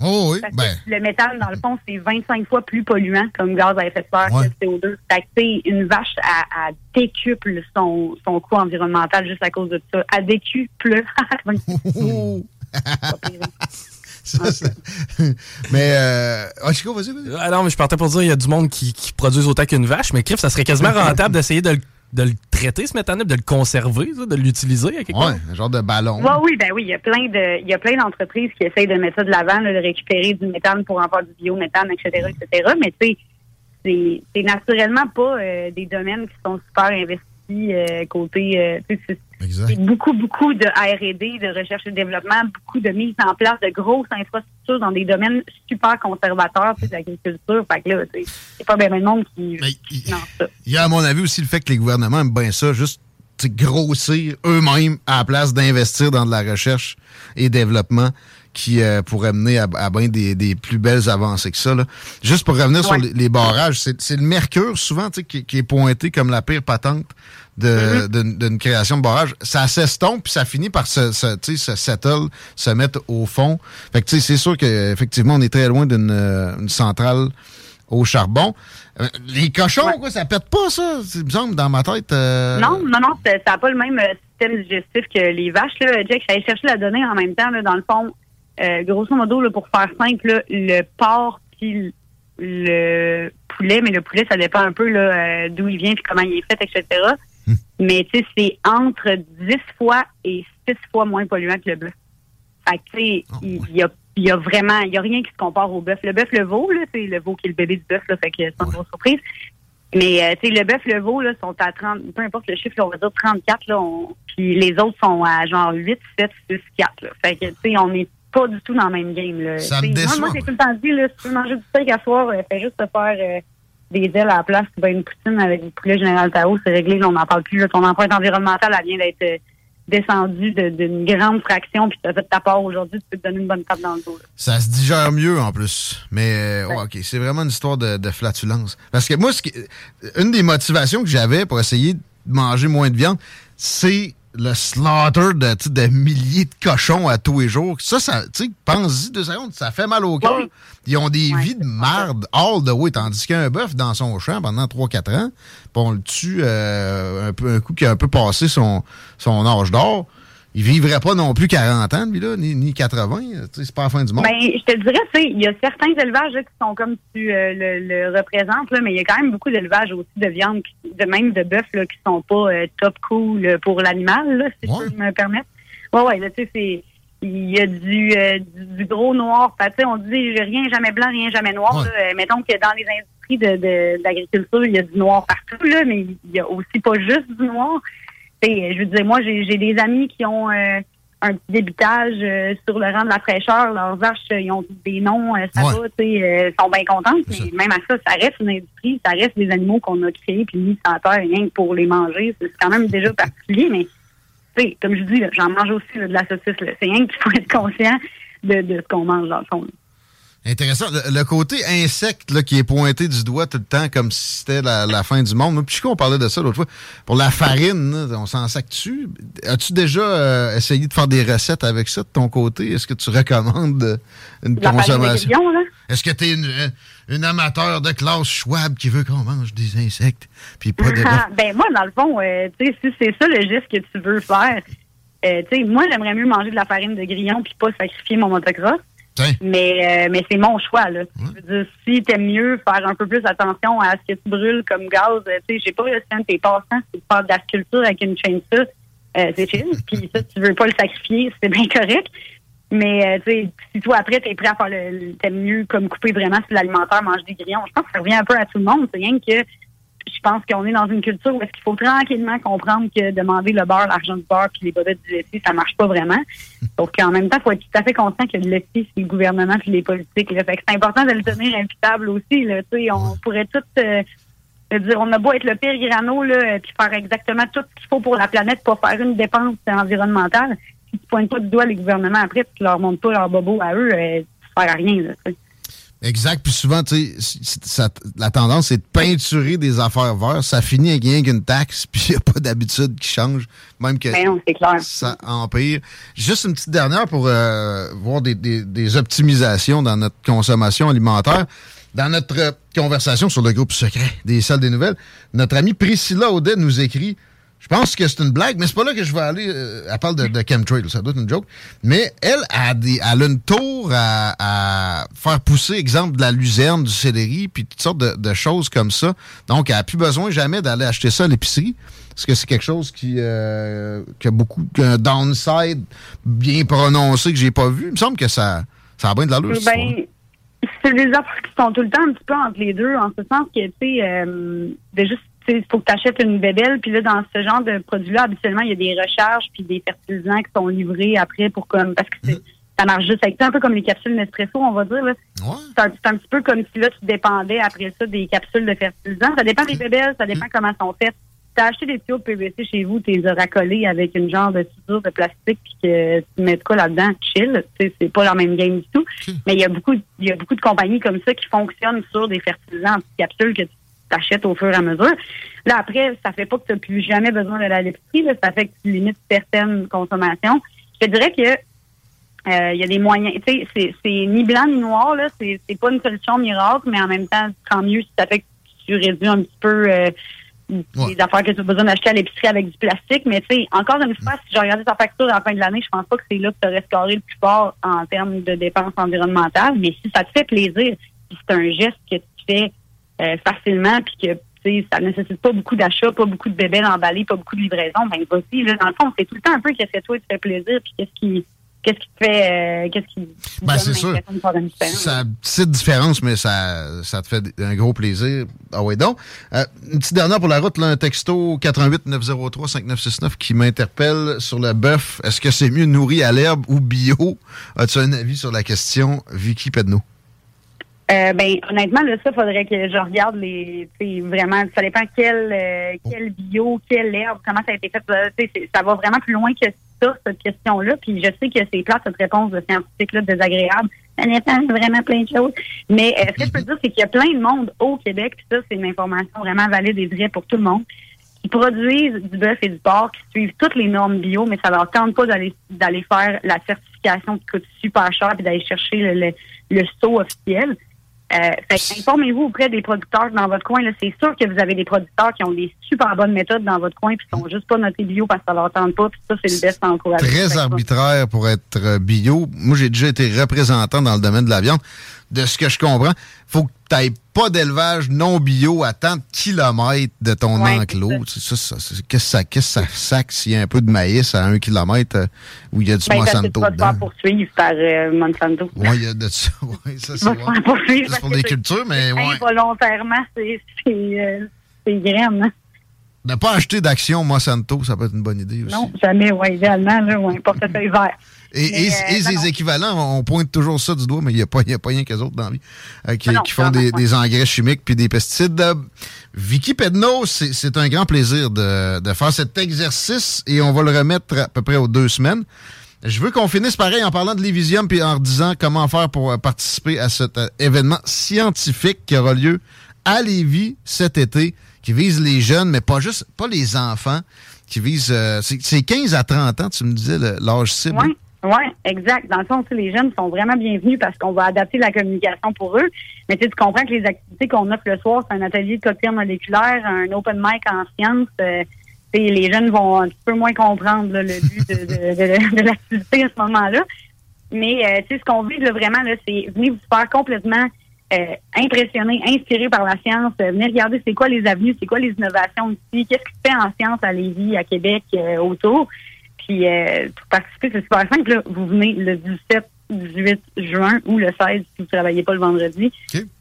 Oh, oui. Parce que Ben, le méthane, dans le fond, c'est 25 fois plus polluant comme gaz à effet de serre Ouais. que le CO2. Fait que, tu sais, une vache, à décuple son, son coût environnemental juste à cause de ça. Elle décuple. (laughs) (laughs) (laughs) Ça, ça- mais, euh... ah, Chico, vas-y, vas-y. Ah non, mais je partais pour dire, il y a du monde qui, qui produisent autant qu'une vache, mais crif, ça serait quasiment rentable d'essayer de, le- de le traiter, ce méthane de le conserver, ça, de l'utiliser à quelque Ouais, part? un genre de ballon. Ouais, oui, ben oui, il y a plein de, il y a plein d'entreprises qui essayent de mettre ça de l'avant, de récupérer du méthane pour en faire du biométhane, etc., etc. Mais tu sais, c'est, c'est naturellement pas euh, des domaines qui sont super investis euh, côté, euh, c'est, beaucoup, beaucoup de R&D, de recherche et développement, beaucoup de mise en place de grosses infrastructures dans des domaines super conservateurs, de l'agriculture. Fait que là, c'est pas bien le monde qui il- finance ça. Il y a, à mon avis, aussi le fait que les gouvernements aiment bien ça, juste grossir eux-mêmes à la place d'investir dans de la recherche et développement qui euh, pourrait mener à, à bien des, des plus belles avancées que ça. là. Juste pour revenir sur les, les barrages, c'est c'est le mercure souvent qui, qui est pointé comme la pire patente de- d'une d'une création de barrage. Ça s'estompe puis ça finit par se, se, tu sais, se settle, se mettre au fond. Fait que tu sais, c'est sûr qu'effectivement, on est très loin d'une euh, une centrale au charbon. Euh, les cochons, Ouais. quoi, ça pète pas, ça? C'est- semble, dans ma tête. euh, Non, non, non, ça n'a pas le même euh, système digestif que les vaches. Là. Jack, j'allais chercher la donnée en même temps. Là, dans le fond, euh, grosso modo, là, pour faire simple, là, le porc puis le poulet, mais le poulet, ça dépend un peu là, euh, d'où il vient puis comment il est fait, etc. Mais tu sais, c'est entre 10 fois et 6 fois moins polluant que le bœuf. Fait que tu sais, Oh, il ouais. y a il y a vraiment, il y a rien qui se compare au bœuf. Le bœuf, le veau, là, c'est le veau qui est le bébé du bœuf, là, fait que c'est une grosse surprise. Mais, euh, tu sais, le bœuf, le veau, là, sont à 30, peu importe le chiffre, là, on va dire 34, là, on- puis les autres sont à genre 8, 7, 6, 4, là. Fait que, tu sais, on n'est pas du tout dans le même game, là. Ça me Tu déçoit. Moi, moi, j'ai tout le temps dit, là, si tu veux manger du steak à soir, euh, fais juste te faire euh, des ailes à la place, ben, une poutine avec du poulet général Tao, c'est réglé, là, on n'en parle plus, là. Ton empreinte environnementale, elle vient d'être euh, descendue de- d'une grande fraction, puis tu as fait ta part aujourd'hui, tu peux te donner une bonne tape dans le dos, là. Ça se digère mieux en plus. Mais OK, c'est vraiment une histoire de, de flatulence. Parce que moi, ce qui- une des motivations que j'avais pour essayer de manger moins de viande, c'est le slaughter de, de milliers de cochons à tous les jours. Ça, ça tu sais, pense-y deux secondes, ça fait mal au cœur. Ils ont des Ouais, vies de marde all the way, tandis qu'un bœuf dans son champ pendant 3-4 ans, on le tue euh, un, peu, un coup qui a un peu passé son, son âge d'or, il vivrait pas non plus 40 ans, lui, là, ni, ni 80. tu sais, C'est pas la fin du monde. Ben, je te dirais, tu il y a certains élevages là, qui sont comme tu euh, le, le représentes, là, mais il y a quand même beaucoup d'élevages aussi de viande, qui- de même de bœuf, qui sont pas euh, top cool euh, pour l'animal, si Ouais. je peux me permettre. Ouais, ouais, là, tu sais, c'est. Il y a du, euh, du, du gros noir. Fait, tu on dit rien jamais blanc, rien jamais noir. Ouais. là. Mettons que dans les industries de, de, d'agriculture, il y a du noir partout, là, mais il y a aussi pas juste du noir. Je veux dire, moi, j'ai des amis qui ont euh, un petit débitage euh, sur le rang de la fraîcheur. Leurs vaches, euh, ils ont des noms, ça Ouais. va, tu sais, sont bien Mais même à ça, ça reste une industrie, ça reste des animaux qu'on a créés puis mis sur terre rien que pour les manger. C'est quand même déjà particulier, mais tu sais, comme je dis, j'en mange aussi là, de la saucisse. là. C'est rien qu'il faut être conscient de, de ce qu'on mange dans le fond. là. Intéressant. Le, le côté insecte là, qui est pointé du doigt tout le temps comme si c'était la, la fin du monde. Puis on parlait de ça l'autre fois. Pour la farine, on s'en sac dessus. As-tu déjà euh, essayé de faire des recettes avec ça de ton côté? Est-ce que tu recommandes euh, une la consommation? Est-ce que tu es une, euh, une amateur de classe Schwab qui veut qu'on mange des insectes? Puis pas de (laughs) ben moi, dans le fond, euh, si c'est ça le geste que tu veux faire, Euh, tu sais, moi, j'aimerais mieux manger de la farine de grillon puis pas sacrifier mon motocross. Mais, euh, mais c'est mon choix, là. Je veux dire, si t'aimes mieux faire un peu plus attention à ce que tu brûles comme gaz, euh, tu sais, j'ai pas le temps de tes passants, c'est de faire de la sculpture avec une chainsaw, euh, c'est chill. (laughs) Puis ça, tu veux pas le sacrifier, c'est bien correct. Mais, euh, tu sais, si toi, après, t'es prêt à faire le, t'aimes mieux comme couper vraiment sur l'alimentaire, manger des grillons, je pense que ça revient un peu à tout le monde. C'est rien que je pense qu'on est dans une culture où est-ce qu'il faut tranquillement comprendre que demander le beurre, l'argent du beurre puis les bodettes du laitier, ça marche pas vraiment. Donc, en même temps, il faut être tout à fait conscient que le laitier, c'est le gouvernement puis les politiques. Là. Fait que c'est important de le tenir imputable aussi. Là. Tu sais, on pourrait tout euh, dire, on a beau être le pire grano là, puis faire exactement tout ce qu'il faut pour la planète pour faire une dépense environnementale. Si tu pointes pas du doigt les gouvernements après, tu leur montres pas leur bobo à eux, euh, ça sert à rien. Là, tu. Exact. Puis souvent, tu sais, la tendance, c'est de peinturer des affaires vertes. Ça finit avec rien qu'une taxe, (laughs) puis il n'y a pas d'habitude qui change. Même que Ben clair. ça empire. Juste une petite dernière pour euh, voir des, des- des optimisations dans notre consommation alimentaire. Dans notre euh, conversation sur le groupe secret des salles des nouvelles, notre amie Priscilla Audet nous écrit je pense que c'est une blague, mais c'est pas là que je vais aller. euh, elle parle de, de chemtrail, ça doit être une joke. Mais elle a, des, elle a une tour à, à faire pousser, exemple, de la luzerne, du céleri, puis toutes sortes de, de choses comme ça. Donc, elle n'a plus besoin jamais d'aller acheter ça à l'épicerie. Est-ce que c'est quelque chose qui, euh, qui a beaucoup, qui a un downside bien prononcé que j'ai pas vu? Il me semble que ça, ça a bien de cette histoire-là. Ben, c'est des offres qui sont tout le temps un petit peu entre les deux, en ce sens que, tu sais, euh, de juste, il faut que tu achètes une bébelle, puis là, dans ce genre de produit-là, habituellement, il y a des recharges puis des fertilisants qui sont livrés après pour comme, parce que c'est, ça marche juste avec ça, un peu comme les capsules Nespresso, on va dire, là. C'est un, petit peu comme si là, tu dépendais après ça des capsules de fertilisants. Ça dépend des bébelles, ça dépend comment elles sont faites. Tu as acheté des tuyaux de PVC chez vous, tu les as racolés avec une genre de soudure de plastique puis que tu mets de quoi là-dedans, chill. Tu sais, C'est pas la même game du tout. Mais il y a beaucoup il y a beaucoup de compagnies comme ça qui fonctionnent sur des fertilisants en petites capsules que tu t'achètes au fur et à mesure. Là, après, ça fait pas que tu n'as plus jamais besoin de la l'épicerie, là. ça fait que tu limites certaines consommations. Je te dirais que euh, il y a des moyens. Tu sais, c'est, c'est ni blanc ni noir, là. C'est, c'est pas une solution miracle, mais en même temps, tant mieux si ça fait que tu réduis un petit peu euh, les affaires que tu as besoin d'acheter à l'épicerie avec du plastique. Mais tu sais, encore une fois, si je regardais ta facture à la fin de l'année, je pense pas que c'est là que tu aurais scoré le plus fort en termes de dépenses environnementales. Mais si ça te fait plaisir, puis c'est un geste que tu fais euh, facilement, puis que tu ça nécessite pas beaucoup d'achats, pas beaucoup de bébés emballés, pas beaucoup de livraison, ben vas-y. Là, dans le fond, c'est tout le temps un peu qu'est-ce que toi, te fait plaisir, puis qu'est-ce qui qu'est-ce qui te fait euh, qu'est-ce qui Ben, c'est sûr. Ça a une petite différence, mais ça, ça te fait un gros plaisir. Ah ouais, donc. Euh, une petite dernière pour la route, là, un texto 88 903 5969 qui m'interpelle sur le bœuf. Est-ce que c'est mieux nourri à l'herbe ou bio? As-tu un avis sur la question, Vicky Pedno? Euh, ben honnêtement là ça faudrait que je regarde les tu sais, vraiment ça dépend quel euh, quel bio quelle herbe comment ça a été fait. Euh, tu sais, c'est- ça va vraiment plus loin que ça cette question là puis je sais que c'est plate cette réponse de scientifique là désagréable. Ça dépend vraiment plein de choses. Mais euh, ce que je peux dire c'est qu'il y a plein de monde au Québec puis ça c'est une information vraiment valide et vraie pour tout le monde qui produisent du bœuf et du porc, qui suivent toutes les normes bio, mais ça leur tente pas d'aller d'aller faire la certification qui coûte super cher puis d'aller chercher le, le, le saut officiel. Euh, fait informez-vous auprès des producteurs dans votre coin. C'est sûr que vous avez des producteurs qui ont des super bonnes méthodes dans votre coin puis qui sont juste pas notés bio parce que ça leur tente pas. Puis ça, c'est le best à encourager. Très arbitraire pour être euh, bio. Moi, j'ai déjà été représentant dans le domaine de la viande. De ce que je comprends, faut que tu n'aies pas d'élevage non bio à tant de kilomètres de ton Ouais, enclos. Tu ça, ça, Qu'est-ce que ça, ça sac s'il y a un peu de maïs à un kilomètre euh, où il y a du Ben, parce que tu Monsanto vas te faire dedans? poursuivre par euh, Monsanto. Oui, il y a de ça. (laughs) Ouais, ça, Tu c'est pour des cultures, mais ouais. Involontairement, c'est euh, graine. hein. Ne pas acheter d'action Monsanto, ça peut être une bonne idée aussi. Non, jamais, ouais, idéalement, là, ouais, portefeuille vert. Et, euh, ses équivalents, on pointe toujours ça du doigt, mais il n'y a, pas- il y a pas rien qu'eux autres dans la vie euh, qui, Non, qui font des, des engrais chimiques puis des pesticides. Euh, Vicky Pedno, c'est un grand plaisir de, de faire cet exercice et on va le remettre à peu près aux deux semaines. Je veux qu'on finisse pareil en parlant de l'Evisium puis en disant comment faire pour euh, participer à cet événement scientifique qui aura lieu à Lévis cet été, qui vise les jeunes, mais pas juste, pas les enfants, qui vise, euh, c'est c'est 15 à 30 ans, tu me disais, l'âge cible. Oui, ouais, exact. Dans le fond, les jeunes sont vraiment bienvenus parce qu'on va adapter la communication pour eux. Mais tu comprends que les activités qu'on offre le soir, c'est un atelier de cocktail moléculaire, un open mic en sciences. euh, les jeunes vont un petit peu moins comprendre le but de, l'activité à ce moment-là. Mais euh, ce qu'on vise vraiment, c'est venir vous faire complètement euh, impressionner, inspiré par la science. Euh, venez regarder c'est quoi les avenues, c'est quoi les innovations ici, qu'est-ce qui se fait en science à Lévis, à Québec, autour. Puis euh, pour participer, c'est super simple. Là. Vous venez le 17, 18 juin ou le 16 si vous ne travaillez pas le vendredi.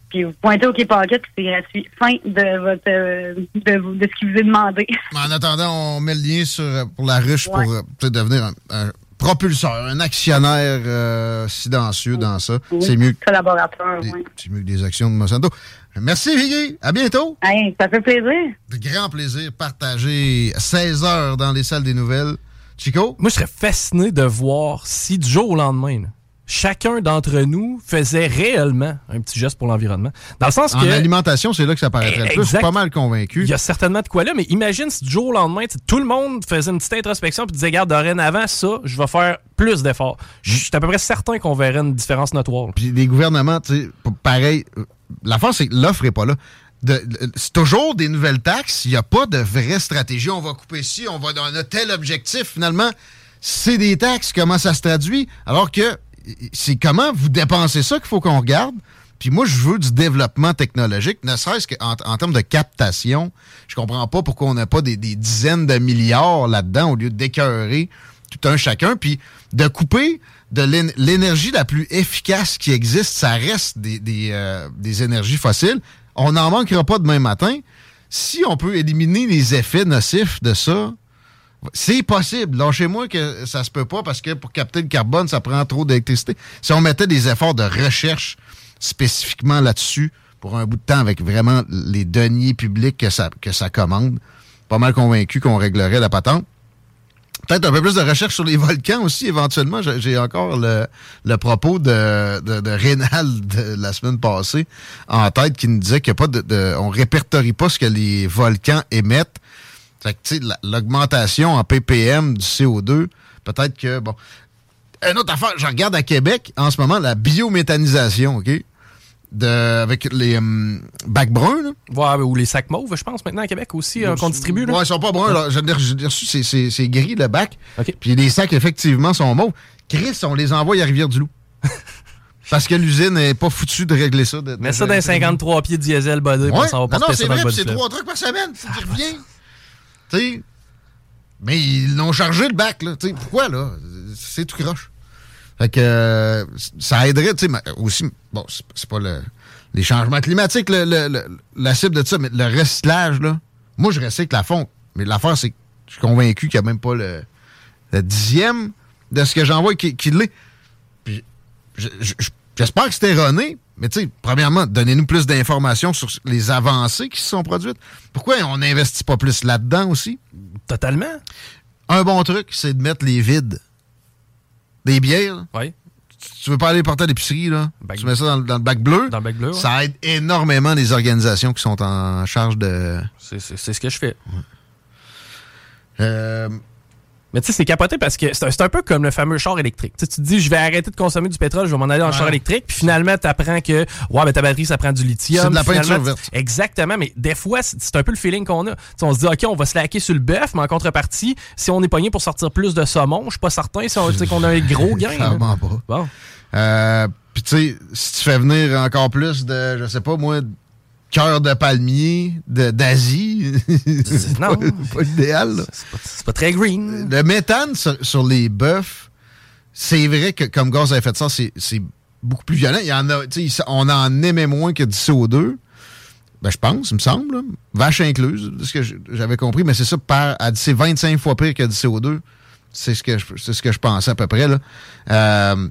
Puis vous pointez au Quai Pocket, puis c'est gratuit. Fin de votre euh, de, ce qui vous est demandé. (laughs) En attendant, on met le lien sur, euh, pour la ruche Ouais. pour euh, peut-être devenir un, un propulseur, un actionnaire euh, silencieux dans ça. C'est mieux, Collaborateur, des- oui. c'est mieux que des actions de Monsanto. Merci, Viggy. À bientôt. Hey, ça fait plaisir. De grand plaisir partagé 16 heures dans les salles des nouvelles. Chico? Moi, je serais fasciné de voir si du jour au lendemain, là, chacun d'entre nous faisait réellement un petit geste pour l'environnement. Dans le sens En que. alimentation, c'est là que ça paraîtrait le plus. Je suis pas mal convaincu. Il y a certainement de quoi là, mais imagine si du jour au lendemain, tout le monde faisait une petite introspection puis disait, regarde, dorénavant, ça, je vais faire plus d'efforts. Je suis à peu près certain qu'on verrait une différence notoire. Puis les gouvernements, tu sais, p- pareil. euh, L'affaire, c'est que l'offre est pas là. C'est toujours des nouvelles taxes. Il n'y a pas de vraie stratégie. On va couper ci, on va on a tel objectif. Finalement, c'est des taxes. Comment ça se traduit? Alors que c'est comment vous dépensez ça qu'il faut qu'on regarde? Puis moi, je veux du développement technologique, ne serait-ce qu'en en termes de captation. Je comprends pas pourquoi on n'a pas des, des dizaines de milliards là-dedans au lieu d'écœurer tout un chacun. Puis de couper de l'én- l'énergie la plus efficace qui existe, ça reste des, des, euh, des énergies fossiles. On n'en manquera pas demain matin. Si on peut éliminer les effets nocifs de ça, c'est possible. Lâchez-moi que ça se peut pas parce que pour capter le carbone, ça prend trop d'électricité. Si on mettait des efforts de recherche spécifiquement là-dessus pour un bout de temps avec vraiment les deniers publics que ça, que ça commande, pas mal convaincu qu'on réglerait la patente. Peut-être un peu plus de recherche sur les volcans aussi, éventuellement. J'ai encore le, le propos de, de, de Rénal de la semaine passée en tête qui nous disait qu'il y a pas de, de- on répertorie pas ce que les volcans émettent. Fait que, l'augmentation en ppm du CO2, peut-être que, bon. Une autre affaire, je regarde à Québec, en ce moment, la biométhanisation, OK? De, avec les hum, bacs bruns, là. Ouais, ou les sacs mauves, je pense, maintenant à Québec aussi, euh, qu'on distribue. Là. Ouais, ils sont pas bruns. là. L'ai reçu, c'est- gris, le bac. Puis les sacs, effectivement, sont mauves. Chris, on les envoie à Rivière-du-Loup. (laughs) Parce que l'usine n'est pas foutue de régler ça. de- de- ça les 53 pieds de diesel bodé, puis Ouais. ça va Non, porter non, ça c'est vrai, c'est trois trucs par semaine. C'est qui revient. tu sais. Mais ils l'ont chargé le bac, là. Tu sais, pourquoi, là? C'est tout croche. Fait que euh, ça aiderait, tu sais, aussi, bon, c'est pas le, les changements climatiques, le- le- le- la cible de ça, mais le recyclage, là. Moi, je recycle la fond. Mais l'affaire, c'est que je suis convaincu qu'il n'y a même pas le, dixième de ce que j'envoie qui, qui l'est. Puis je- je- je- j'espère que c'est erroné, mais tu sais, premièrement, donnez-nous plus d'informations sur les avancées qui se sont produites. Pourquoi on n'investit pas plus là-dedans aussi? Totalement. Un bon truc, c'est de mettre les vides des bières. Oui. Tu veux pas aller porter à l'épicerie, là? Bac- Tu mets ça dans, le- dans le bac bleu. Dans le bac bleu, ouais. Ça aide énormément les organisations qui sont en charge de. C'est ce que je fais. Euh, Mais tu sais, c'est capoté parce que c'est un, un peu comme le fameux char électrique. Tu sais, tu te dis, je vais arrêter de consommer du pétrole, je vais m'en aller dans le Ouais. char électrique, puis finalement, tu apprends que ouais, ben, ta batterie, ça prend du lithium. C'est de la peinture tu- verte. Exactement, mais des fois, c'est un peu le feeling qu'on a. Tu sais, on se dit, OK, on va se laquer sur le bœuf, mais en contrepartie, si on est pogné pour sortir plus de saumon, je suis pas certain si qu'on a un gros (laughs) gain. là. clairement pas. Bon. Euh, Puis tu sais, si tu fais venir encore plus de, je sais pas moi, cœur de palmier d'Asie, c'est Non. (laughs) pas, pas l'idéal. là. C'est pas, c'est pas très green. Le méthane sur, sur les bœufs, c'est vrai que comme gaz à effet de serre, c'est c'est beaucoup plus violent. Il y en a, on en émet moins que du CO2. Ben, je pense, il me semble. là. Vache incluse, de ce que j'avais compris, mais c'est ça, par, elle dit c'est 25 fois pire que du CO2. C'est ce que je, c'est ce que je pensais à peu près. Là. Euh,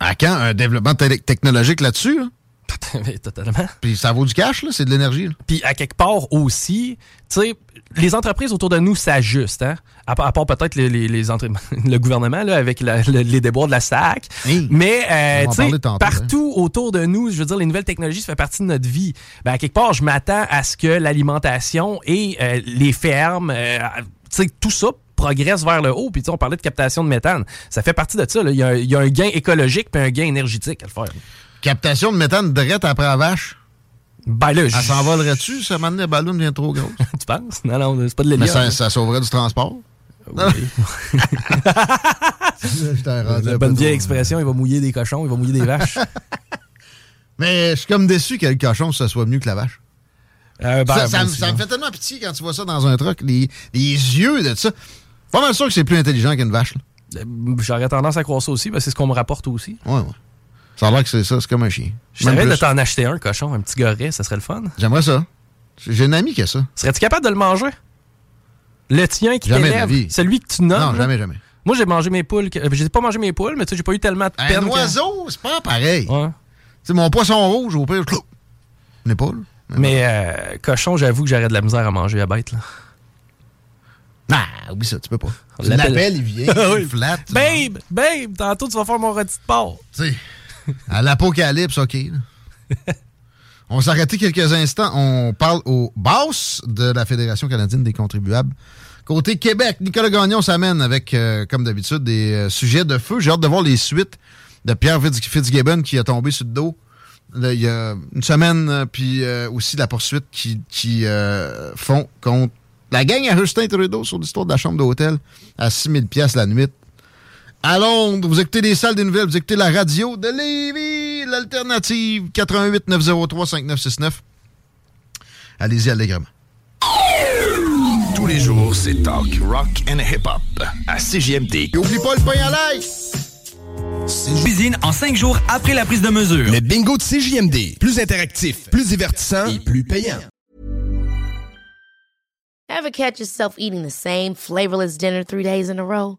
à quand un développement te- technologique là-dessus? là? Mais Totalement. Puis ça vaut du cash, là, c'est de l'énergie. là. Puis à quelque part aussi, tu sais, les entreprises autour de nous s'ajustent, hein? À, part- à part peut-être les, les, les entre- (laughs) le gouvernement là, avec la- le- les déboires de la SAC. Hey, Mais euh, on va en tu sais, parler tantôt, partout autour de nous, je veux dire, les nouvelles technologies, ça fait partie de notre vie. Ben, à quelque part, je m'attends à ce que l'alimentation et euh, les fermes, euh, tu sais, tout ça progresse vers le haut. Puis tu sais, on parlait de captation de méthane. Ça fait partie de ça. là. Il y, a un- il y a un gain écologique puis un gain énergétique à le faire. Captation de méthane direct après la vache? Ben là, Elle s'envolerait-tu, ça maintenant, la ballon devient trop grosse? (laughs) tu penses? Non, non, c'est pas de Mais l'hélium. ça, ça sauverait du transport. Oui. (laughs) (laughs) La bonne vieille expression, il va mouiller des cochons, il va mouiller des vaches. Mais je suis comme déçu que le cochon, ça soit mieux que la vache. Euh, ben, ça, ça me- aussi, ça me hein. fait tellement pitié quand tu vois ça dans un truck, les, les yeux de ça. Pas mal sûr que c'est plus intelligent qu'une vache. Euh, J'aurais tendance à croire ça aussi, parce que c'est ce qu'on me rapporte aussi. Ouais, ouais. Ça a l'air que c'est ça, c'est comme un chien. Je savais de t'en acheter un cochon, un petit goret, ça serait le fun. J'aimerais ça. J'ai une amie qui a ça. Serais-tu capable de le manger? Le tien qui Jamais de la t'élève, vie. celui que tu nommes. non, jamais, jamais. Moi, j'ai mangé mes poules. euh, J'ai pas mangé mes poules, mais tu sais, j'ai pas eu tellement de peine. Un oiseau, c'est pas pareil. Ouais. Tu sais, mon poisson rouge, au pire, pas, là. Mais euh, cochon, j'avoue que j'aurais de la misère à manger à bête. Là. Non, oublie ça, tu peux pas. L'appelles, il vient, (laughs) il flatte. Babe, babe, tantôt tu vas faire mon rôti de porc. Tu sais, à l'apocalypse, OK. On va s'arrêter quelques instants. On parle au boss de la Fédération canadienne des contribuables. Côté Québec, Nicolas Gagnon s'amène avec, euh, comme d'habitude, des euh, sujets de feu. J'ai hâte de voir les suites de Pierre Fitz- Fitzgibbon qui a tombé sur le dos il y a une semaine, euh, puis aussi la poursuite qui, qui font contre la gang à Justin Trudeau sur l'histoire de la chambre d'hôtel à 6000 pièces la nuit. À Londres, vous écoutez les salles des nouvelles, vous écoutez la radio de Lévis, l'alternative 88 903 5969. Allez-y allègrement. Tous les jours, c'est talk, rock and hip-hop à CJMD. Et oublie pas le pain à l'ail! Cuisine en 5 jours après la prise de mesure. Le bingo de CJMD. Plus interactif, plus divertissant et plus payant. Ever catch yourself eating the same flavorless dinner three days in a row?